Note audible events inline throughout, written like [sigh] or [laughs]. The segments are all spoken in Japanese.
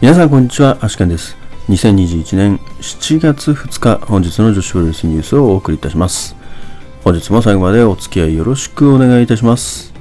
皆さんこんにちは、アシカンです。2021年7月2日、本日の女子プロレスニュースをお送りいたします。本日も最後までお付き合いよろしくお願いいたします。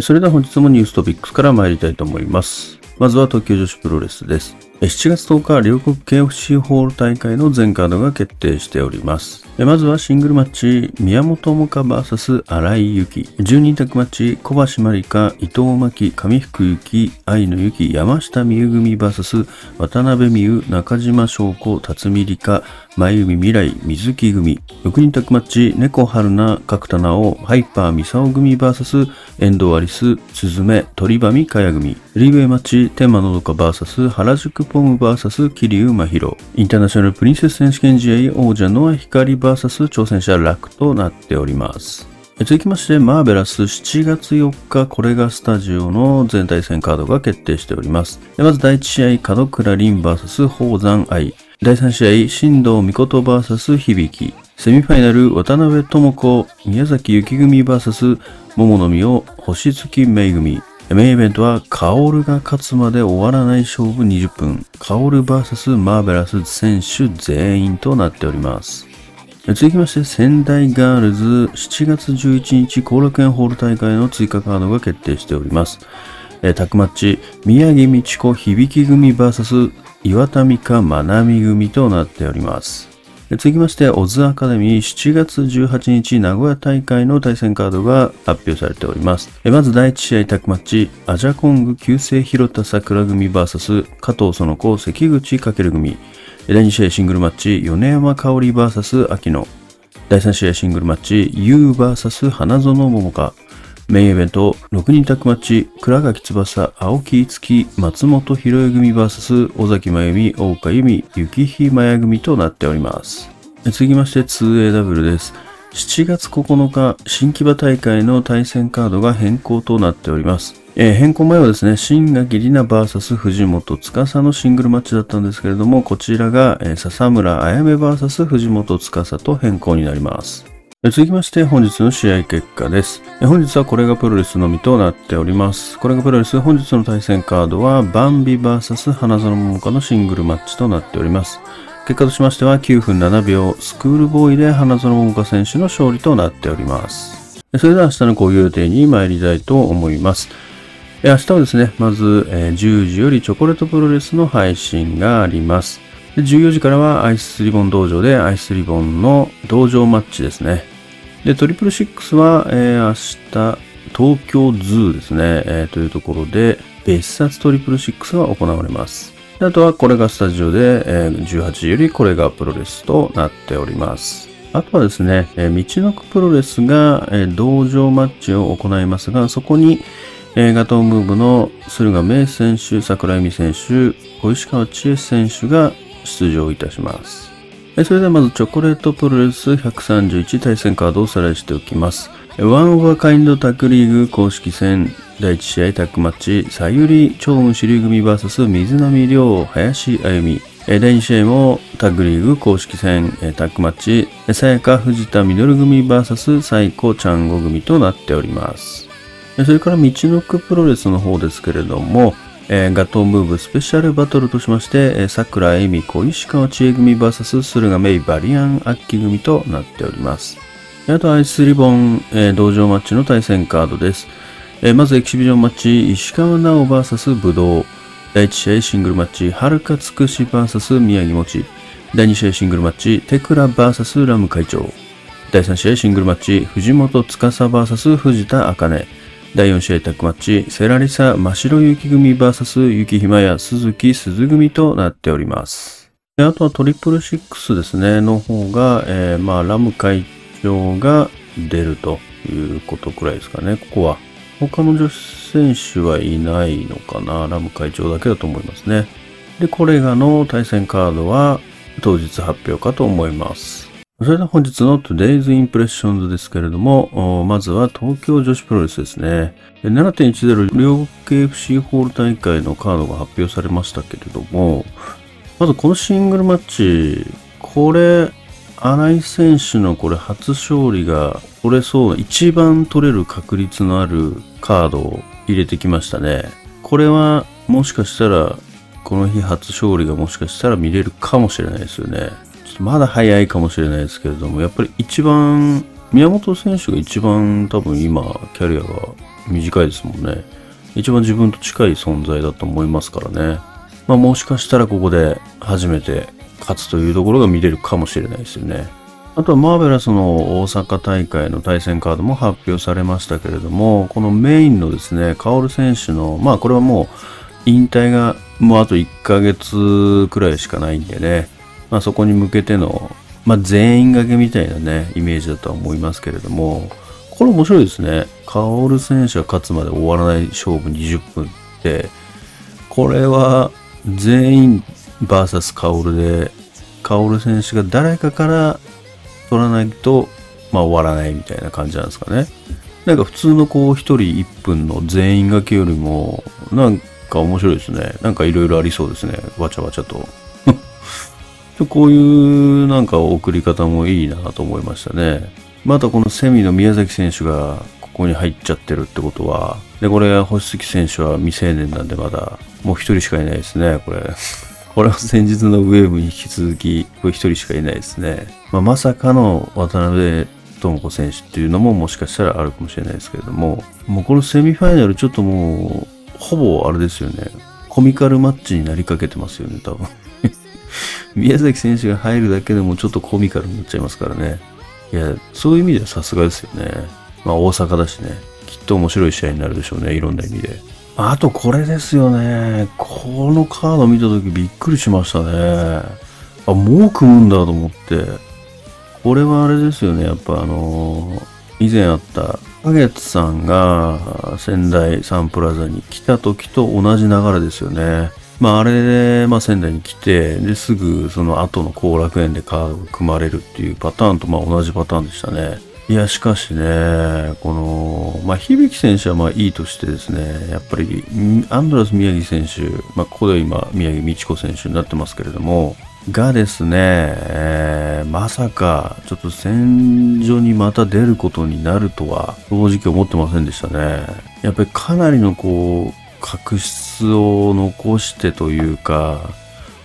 それでは本日もニューストピックスから参りたいと思います。まずは東京女子プロレスです。7月10日、両国 KFC ホール大会の全カードが決定しております。まずはシングルマッチ、宮本萌歌 VS 荒井由紀。10人タッグマッチ、小橋まりか、伊藤真希、上福幸、愛野由紀、山下美優組 VS 渡辺美優、中島翔子、辰巳梨花、前海未来、水木組。6人タッグマッチ、猫春菜、角田直、ハイパーミサオ組 VS 遠藤アリス、鈴芽、鳥羽美香也組。リーウェイマッチ、天満のどか VS 原宿ポム VS 桐生真宙。インターナショナルプリンセス選手権試合王者の光 VS 挑戦者楽となっております。続きまして、マーベラス7月4日、これがスタジオの全体戦カードが決定しております。まず第1試合、門倉凛 VS 宝山愛。第3試合、新藤美琴 VS 響。セミファイナル、渡辺智子、宮崎幸組 VS 桃の実を星月芽組。メインイベントは、カオルが勝つまで終わらない勝負20分。カオル VS マーベラス選手全員となっております。続きまして、仙台ガールズ7月11日後楽園ホール大会の追加カードが決定しております。えータッグマッチ、宮城美智子響組 VS 岩田美香まなみ組となっております。続きまして、オズアカデミー7月18日名古屋大会の対戦カードが発表されております。まず第1試合タッグマッチ、アジャコング旧姓広田桜組 VS 加藤園子関口かける組。第2試合シングルマッチ、米山香織 VS 秋野。第3試合シングルマッチ、YOUVS 花園桃香。メインイベント、6人タッグマッチ、倉垣翼、青木月、松本博恵組 VS 尾崎真由美、大岡由美、雪日真也組となっております。続きまして 2AW です。7月9日、新木場大会の対戦カードが変更となっております。えー変更前はですね、新垣里奈 VS 藤本司のシングルマッチだったんですけれども、こちらが、えー笹村あやめ VS 藤本司と変更になります。続きまして本日の試合結果です。本日はこれがプロレスのみとなっております。これがプロレス本日の対戦カードはバンビ VS 花園桃香のシングルマッチとなっております。結果としましては9分7秒スクールボーイで花園桃香選手の勝利となっております。それでは明日の講義予定に参りたいと思います。明日はですね、まず、10時よりチョコレートプロレスの配信があります。で14時からはアイスリボン道場でアイスリボンの道場マッチですね。で、トリプルシックスは、えー明日、東京ズーですね、えーというところで、別冊トリプルシックスが行われます。あとは、これがスタジオで、えー18時よりこれがプロレスとなっております。あとはですね、えーみちのくプロレスが、えー道場マッチを行いますが、そこに、えーガトームーブの駿河メイ選手、桜井美選手、小石川千恵選手が出場いたします。それではまずチョコレートプロレス131対戦カードをおさらいしておきます。ワンオブアカインドタッグリーグ公式戦第1試合タッグマッチ、さゆり超雲主流組 VS 水波亮林あゆみ。第2試合もタッグリーグ公式戦タッグマッチ、さやか藤田実組 VS 最高ちゃんご組となっております。それから道のくプロレスの方ですけれども、えーガトームーブスペシャルバトルとしまして、えー桜恵美子石川千恵組 VS 駿河メイバリアンアッキ組となっております。あとアイスリボン、えー道場マッチの対戦カードです。えーまずエキシビジョンマッチ、石川直 VS 武道。第1試合シングルマッチ、はるかつくし VS 宮城もち。第2試合シングルマッチ、テクラ VS ラム会長。第3試合シングルマッチ、藤本司 VS 藤田茜。第4試合タッグマッチ、セラリサ真白雪組 VS 雪ひまや鈴木鈴組となっております。であとはトリプルシックスですね、の方が、えーまあ、ラム会長が出るということくらいですかね、ここは。他の女子選手はいないのかな、ラム会長だけだと思いますね。で、これがの対戦カードは当日発表かと思います。それでは本日の Today's Impressions ですけれども、まずは東京女子プロレスですね。7.10両国 FC ホール大会のカードが発表されましたけれども、まずこのシングルマッチ、これ、新井選手のこれ初勝利が取れそう、一番取れる確率のあるカードを入れてきましたね。これはもしかしたらこの日初勝利がもしかしたら見れるかもしれないですよね。まだ早いかもしれないですけれども、やっぱり一番、宮本選手が一番多分今キャリアが短いですもんね。一番自分と近い存在だと思いますからね。まあもしかしたらここで初めて勝つというところが見れるかもしれないですよね。あとはマーベラスの大阪大会の対戦カードも発表されましたけれども、このメインのですね、カオル選手の、まあこれはもう引退がもうあと1ヶ月くらいしかないんでね、まあそこに向けての、まあ全員掛けみたいなね、イメージだとは思いますけれども、これ面白いですね。カオル選手が勝つまで終わらない勝負20分って、これは全員 VS カオルで、カオル選手が誰かから取らないと、まあ終わらないみたいな感じなんですかね。なんか普通のこう一人1分の全員掛けよりも、なんか面白いですね。なんかいろいろありそうですね。わちゃわちゃと。こういうなんか送り方もいいなと思いましたね。またこのセミの宮崎選手がここに入っちゃってるってことは、で、これ星月選手は未成年なんでまだもう一人しかいないですね、これ。[laughs] これは先日のウェーブに引き続き、これ一人しかいないですね。まあ、まさかの渡辺智子選手っていうのももしかしたらあるかもしれないですけれども、もうこのセミファイナルちょっともう、ほぼあれですよね。コミカルマッチになりかけてますよね、多分。宮崎選手が入るだけでもちょっとコミカルになっちゃいますからね。いや、そういう意味ではさすがですよね。まあ大阪だしね。きっと面白い試合になるでしょうね、いろんな意味で。あとこれですよね。このカード見たときびっくりしましたね。あ、もう組むんだと思って。これはあれですよね。やっぱあのー、以前あった花月さんが仙台サンプラザに来た時と同じ流れですよね。まああれで、まあ仙台に来て、で、すぐその後の後楽園でカードが組まれるっていうパターンとまあ同じパターンでしたね。いや、しかしね、この、まあ、響選手はまあいいとしてですね、やっぱり、アンドラス宮城選手、まあ、ここで今、宮城美智子選手になってますけれども、がですね、えー、まさか、ちょっと戦場にまた出ることになるとは、正直思ってませんでしたね。やっぱりかなりのこう、確執を残してというか、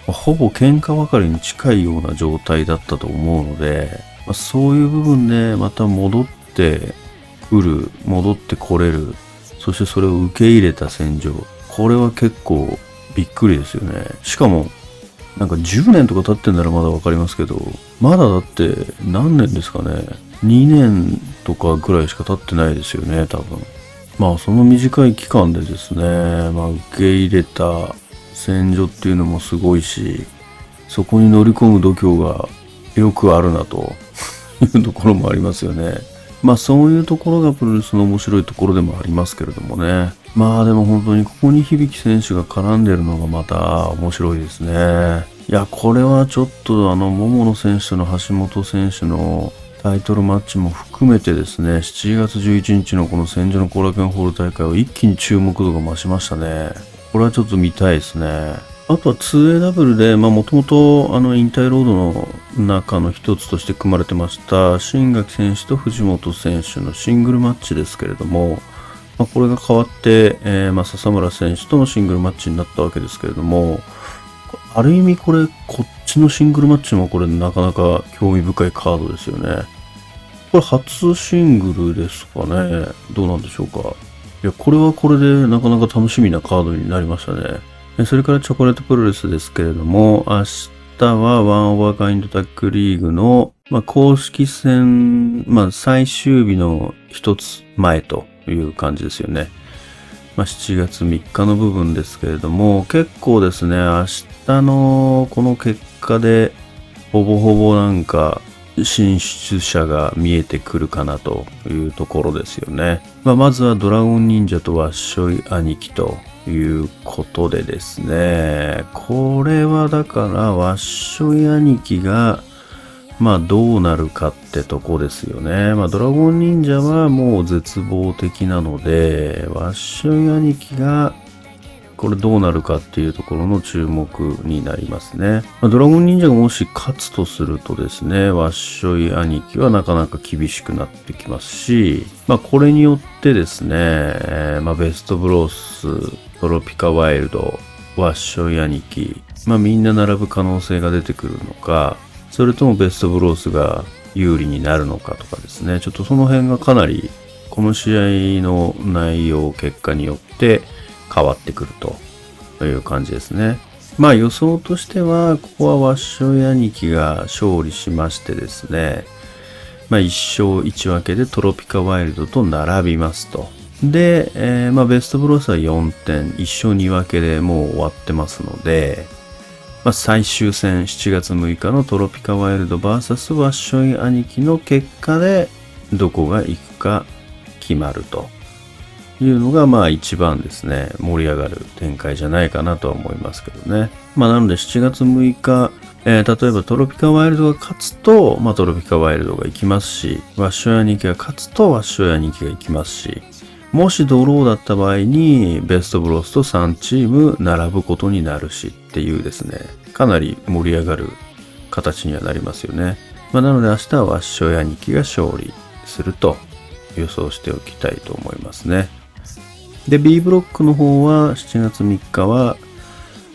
ほぼ喧嘩ばかりに近いような状態だったと思うので、まあ、そういう部分でまた戻ってくる、戻ってこれる、そしてそれを受け入れた戦場。これは結構びっくりですよね。しかも、なんか10年とか経ってんならまだわかりますけど、まだだって何年ですかね。2年とかぐらいしか経ってないですよね、多分。まあその短い期間でですね、まあ受け入れた戦場っていうのもすごいし、そこに乗り込む度胸がよくあるなと [laughs] いうところもありますよね。まあそういうところがプロレスの面白いところでもありますけれどもね。まあでも本当にここに響選手が絡んでるのがまた面白いですね。いや、これはちょっとあの、桃野選手の橋本選手のタイトルマッチも含めてですね、7月11日のこの戦場の後楽園ホール大会は一気に注目度が増しましたね。これはちょっと見たいですね。あとは 2AW で、まあもともとあの引退ロードの中の一つとして組まれてました新垣選手と藤本選手のシングルマッチですけれども、まあ、これが変わって、えー、まあ笹村選手とのシングルマッチになったわけですけれども、ある意味これ、こっちのシングルマッチもこれなかなか興味深いカードですよね。これ初シングルですかね。どうなんでしょうか。いや、これはこれでなかなか楽しみなカードになりましたね。それからチョコレートプロレスですけれども、明日はワンオーバーカインドタックリーグの、まあ、公式戦、まあ、最終日の一つ前という感じですよね。まあ、7月3日の部分ですけれども、結構ですね、明日のこの結果で、ほぼほぼなんか、進出者が見えてくるかなというところですよね。まあ、まずはドラゴン忍者とワッショイ兄貴ということでですね、これはだからワッショイ兄貴がまあどうなるかってとこですよね。まあドラゴン忍者はもう絶望的なので、ワッショイ兄貴がこれどうなるかっていうところの注目になりますね。まあ、ドラゴン忍者がもし勝つとするとですね、ワッショイ兄貴はなかなか厳しくなってきますし、まあこれによってですね、えー、まあベストブロース、トロピカワイルド、ワッショイ兄貴、まあみんな並ぶ可能性が出てくるのか、それともベストブロースが有利になるのかとかですね、ちょっとその辺がかなりこの試合の内容、結果によって変わってくるという感じですね。まあ予想としては、ここはワッショイ兄貴が勝利しましてですね、まあ1勝1分けでトロピカワイルドと並びますと。で、えー、まあベストブロスは4点、1勝2分けでもう終わってますので、まあ、最終戦7月6日のトロピカワイルド VS ワッショイ兄貴の結果でどこが行くか決まるというのがまあ一番ですね盛り上がる展開じゃないかなとは思いますけどねまあなので7月6日えー、例えばトロピカワイルドが勝つと、まあ、トロピカワイルドが行きますし、ワッショイ兄貴が勝つとワッショイ兄貴が行きますし、もしドローだった場合にベストブロスと3チーム並ぶことになるしっていうですね、かなり盛り上がる形にはなりますよね。まあ、なので明日はワッショイ兄貴が勝利すると予想しておきたいと思いますね。で、B ブロックの方は7月3日は、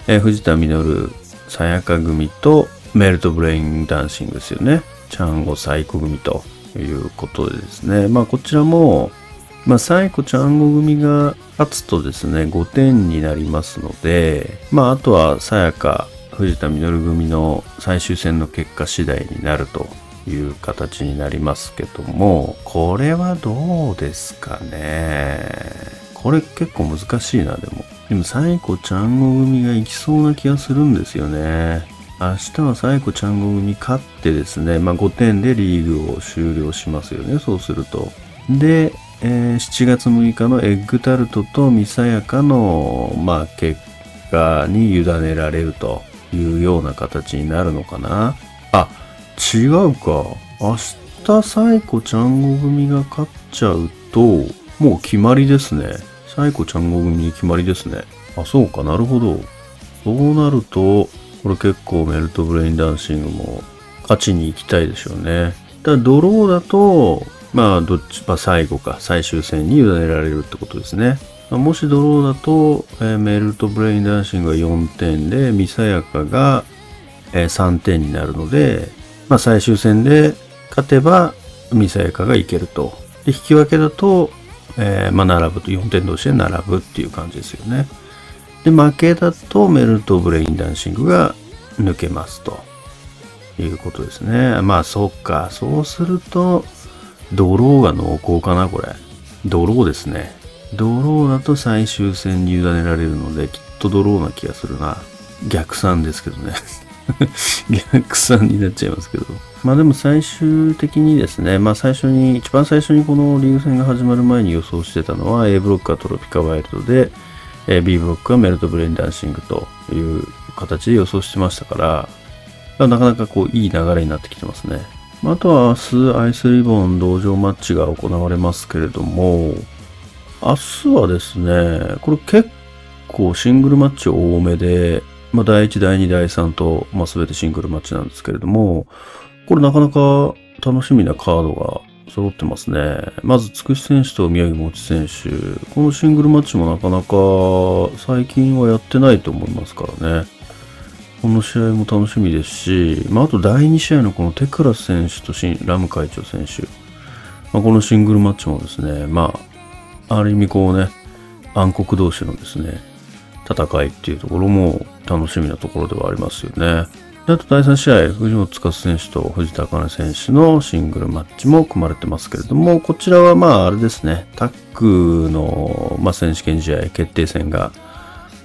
えー、藤田ミノル、さやか組とメルトブレインダンシングですよね。チャンゴサイコ組ということでですね。まあこちらもまあ、サイコちゃんご組が勝つとですね、5点になりますので、まあ、あとはさやか、藤田実組の最終戦の結果次第になるという形になりますけども、これはどうですかね。これ結構難しいな、でも。でも、サイコちゃんご組が行きそうな気がするんですよね。明日はサイコちゃんご組勝ってですね、まあ5点でリーグを終了しますよね、そうすると。で、えー、7月6日のエッグタルトとミサヤカの、まあ、結果に委ねられるというような形になるのかな。あ、違うか。明日サイコちゃんご組が勝っちゃうと、もう決まりですね。サイコちゃんご組に決まりですね。あ、そうかなるほど。そうなると、これ結構メルトブレインダンシングも勝ちに行きたいでしょうね。ただドローだと、まあ、どっち、まあ、最後か、最終戦に委ねられるってことですね。まあ、もしドローだと、えー、メルトブレインダンシングが4点で、ミサヤカが、えー、3点になるので、まあ、最終戦で勝てば、ミサヤカがいけると。で、引き分けだと、えー、まあ、並ぶと、4点同士で並ぶっていう感じですよね。で、負けだと、メルトブレインダンシングが抜けますと。いうことですね。まあ、そっか。そうすると、ドローが濃厚かな、これ。ドローですね。ドローだと最終戦に委ねられるので、きっとドローな気がするな。逆算ですけどね。[laughs] 逆算になっちゃいますけど。まあでも最終的にですね、まあ最初に、一番最初にこのリーグ戦が始まる前に予想してたのは A ブロックはトロピカワイルドで、B ブロックはメルトブレインダンシングという形で予想してましたから、なかなかこういい流れになってきてますね。あとは明日アイスリボン同場マッチが行われますけれども、明日はですね、これ結構シングルマッチ多めで、まあ第1、第2、第3と、まあ全てシングルマッチなんですけれども、これなかなか楽しみなカードが揃ってますね。まず、つくし選手と宮城もち選手。このシングルマッチもなかなか最近はやってないと思いますからね。この試合も楽しみですし、まあ、あと第2試合のこのテクラス選手とラム会長選手、まあ、このシングルマッチもですね、まあ、ある意味こうね、暗黒同士のですね、戦いっていうところも楽しみなところではありますよね。あと第3試合、藤本司選手と藤田茜選手のシングルマッチも組まれてますけれども、こちらはまああれですね、タックの、まあ、選手権試合決定戦が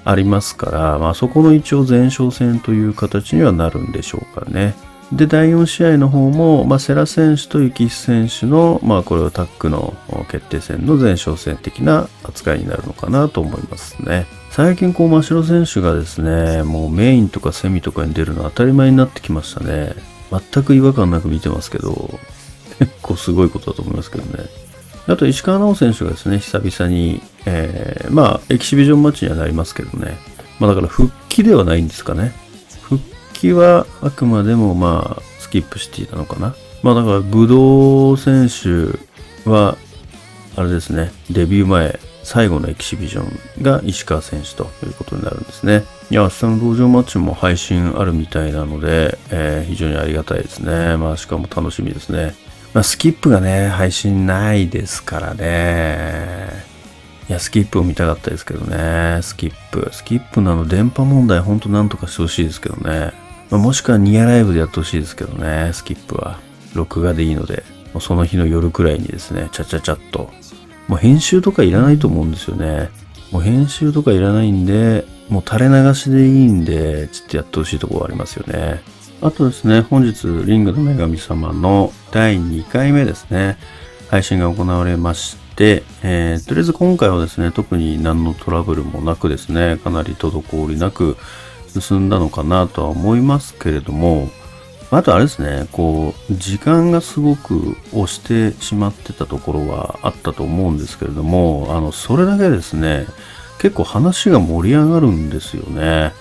ありますから、まあそこの一応前哨戦という形にはなるんでしょうかね。で、第4試合の方も、まあ、セラ選手と雪選手の、まあ、これはタックの決定戦の前哨戦的な扱いになるのかなと思いますね。最近、こう、真城選手がですね、もうメインとかセミとかに出るの当たり前になってきましたね。全く違和感なく見てますけど、結構すごいことだと思いますけどね。あと石川直選手がですね、久々に、えー、まあ、エキシビジョンマッチにはなりますけどね。まあだから復帰ではないんですかね。復帰はあくまでもまあ、スキップしていたのかな。まあだから、武道選手は、あれですね、デビュー前、最後のエキシビジョンが石川選手ということになるんですね。いや、明日の道場マッチも配信あるみたいなので、えー、非常にありがたいですね。まあ、しかも楽しみですね。まあ、スキップがね、配信ないですからね。いや、スキップを見たかったですけどね。スキップ。スキップなの電波問題ほんとなんとかしてほしいですけどね。まあ、もしくはニアライブでやってほしいですけどね。スキップは。録画でいいので。その日の夜くらいにですね、ちゃちゃちゃっと。もう編集とかいらないと思うんですよね。もう編集とかいらないんで、もう垂れ流しでいいんで、ちょっとやってほしいところありますよね。あとですね、本日、リングの女神様の第2回目ですね、配信が行われまして、えー、とりあえず今回はですね、特に何のトラブルもなくですね、かなり滞りなく進んだのかなとは思いますけれども、あとあれですね、こう、時間がすごく押してしまってたところはあったと思うんですけれども、あの、それだけですね、結構話が盛り上がるんですよね。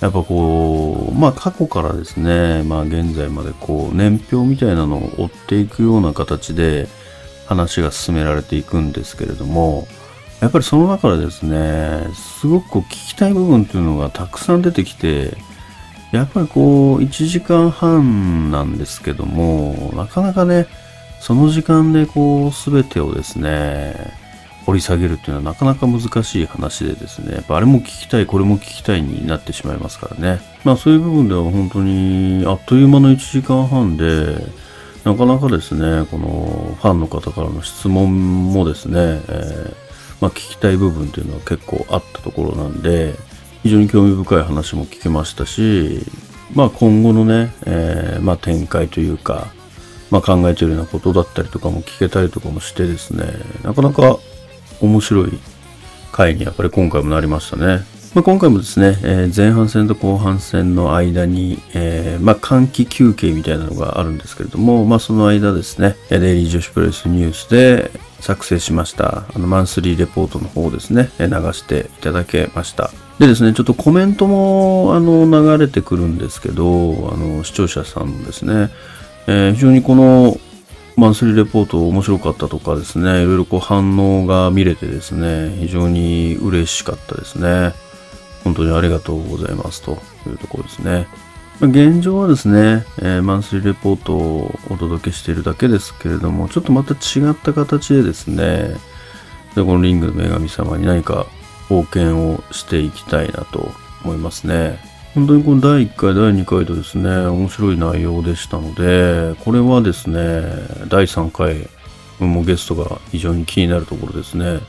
やっぱこう、まあ過去からですね、まあ現在までこう年表みたいなのを追っていくような形で話が進められていくんですけれども、やっぱりその中でですね、すごくこう聞きたい部分っていうのがたくさん出てきて、やっぱりこう1時間半なんですけども、なかなかね、その時間でこう全てをですね、掘り下げるっていうのはなかなか難しい話でですね、やっぱあれも聞きたい、これも聞きたいになってしまいますからね。まあそういう部分では本当にあっという間の1時間半で、なかなかですね、このファンの方からの質問もですね、えー、まあ、聞きたい部分っていうのは結構あったところなんで、非常に興味深い話も聞けましたし、まあ今後のね、えー、まあ展開というか、まあ考えてるようなことだったりとかも聞けたりとかもしてですね、なかなか面白い回にやっぱり今回もなりましたね。まあ、今回もですね、えー、前半戦と後半戦の間に、えー、まあ、換気休憩みたいなのがあるんですけれども、まあ、その間ですね、デイリー女子プレスニュースで作成しました、あの、マンスリーレポートの方ですね、流していただけました。でですね、ちょっとコメントも、あの、流れてくるんですけど、あの、視聴者さんですね、えー、非常にこのマンスリーレポート面白かったとかですね、いろいろこう反応が見れてですね、非常に嬉しかったですね。本当にありがとうございますというところですね。現状はですね、えー、マンスリーレポートをお届けしているだけですけれども、ちょっとまた違った形でですね、でこのリングの女神様に何か貢献をしていきたいなと思いますね。本当にこの第1回、第2回とですね、面白い内容でしたので、これはですね、第3回もゲストが非常に気になるところですね。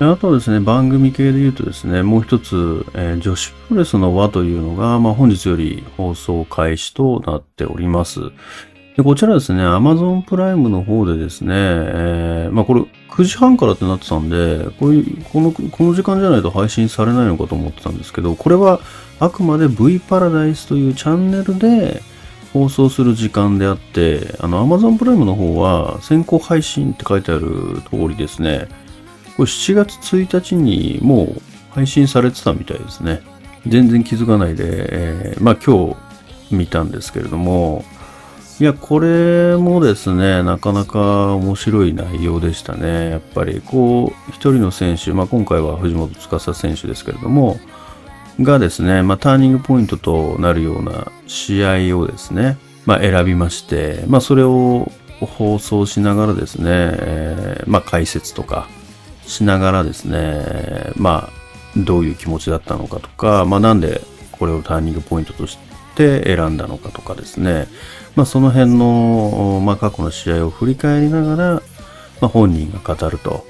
あとはですね、番組系で言うとですね、もう一つ、えー、女子プロレスの輪というのが、まあ、本日より放送開始となっております。でこちらですね、Amazon プライムの方でですね、えー、まあこれ9時半からってなってたんで、こういう、この、この時間じゃないと配信されないのかと思ってたんですけど、これはあくまで V パラダイスというチャンネルで放送する時間であって、あの Amazon プライムの方は先行配信って書いてある通りですね、これ7月1日にもう配信されてたみたいですね。全然気づかないで、えー、まあ今日見たんですけれども、いや、これもですね、なかなか面白い内容でしたね。やっぱり、こう、一人の選手、まあ今回は藤本司選手ですけれども、がですね、まあ、ターニングポイントとなるような試合をですね、まあ、選びまして、まあ、それを放送しながらですね、えー、まあ、解説とかしながらですね、まあ、どういう気持ちだったのかとか、まあ、なんでこれをターニングポイントとして選んだのかとかですね、まあ、その辺の、まあ、過去の試合を振り返りながら、まあ、本人が語ると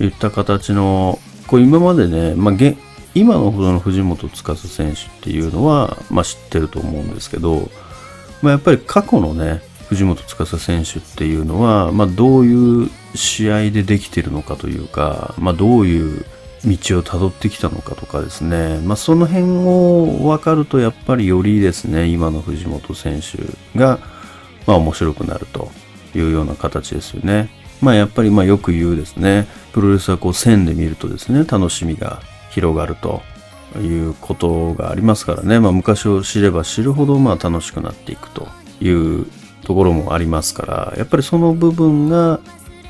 いった形の、こう今までね、まあ、今のほどの藤本司選手っていうのは、まあ、知ってると思うんですけど、まあ、やっぱり過去のね藤本司選手っていうのは、まあ、どういう試合でできてるのかというか、まあ、どういう道をたどってきたのかとかですね、まあ、その辺を分かるとやっぱりよりですね今の藤本選手が、まあ、面白くなるというような形ですよね。まあやっぱりまあよく言うですね、プロレスはこう線で見るとですね、楽しみが広がるということがありますからね、まあ昔を知れば知るほどまあ楽しくなっていくというところもありますから、やっぱりその部分が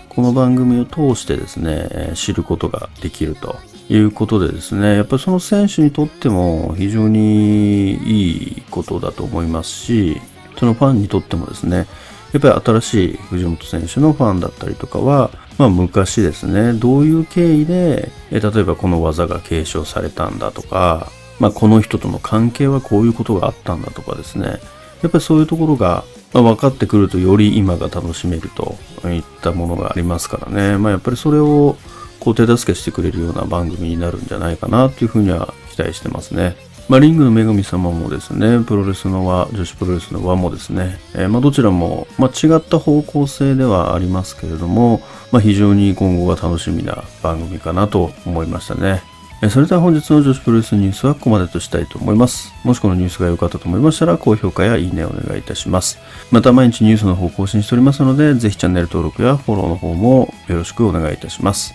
この番組を通してですね、知ることができるということでですね、やっぱりその選手にとっても非常にいいことだと思いますし、そのファンにとってもですね、やっぱり新しい藤本選手のファンだったりとかは、まあ昔ですね、どういう経緯で、例えばこの技が継承されたんだとか、まあこの人との関係はこういうことがあったんだとかですね、やっぱりそういうところがま分かってくるとより今が楽しめるといったものがありますからね。まあやっぱりそれをこう手助けしてくれるような番組になるんじゃないかなというふうには期待してますね。まあ、リングの女神様もですね、プロレスの輪、女子プロレスの輪もですね、えー、まあどちらも、まあ、違った方向性ではありますけれども、まあ、非常に今後が楽しみな番組かなと思いましたね。それでは本日の女子プロレスニュースはここまでとしたいと思います。もしこのニュースが良かったと思いましたら、高評価やいいねをお願いいたします。また毎日ニュースの方更新しておりますので、ぜひチャンネル登録やフォローの方もよろしくお願いいたします。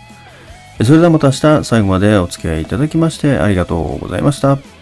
それではまた明日最後までお付き合いいただきましてありがとうございました。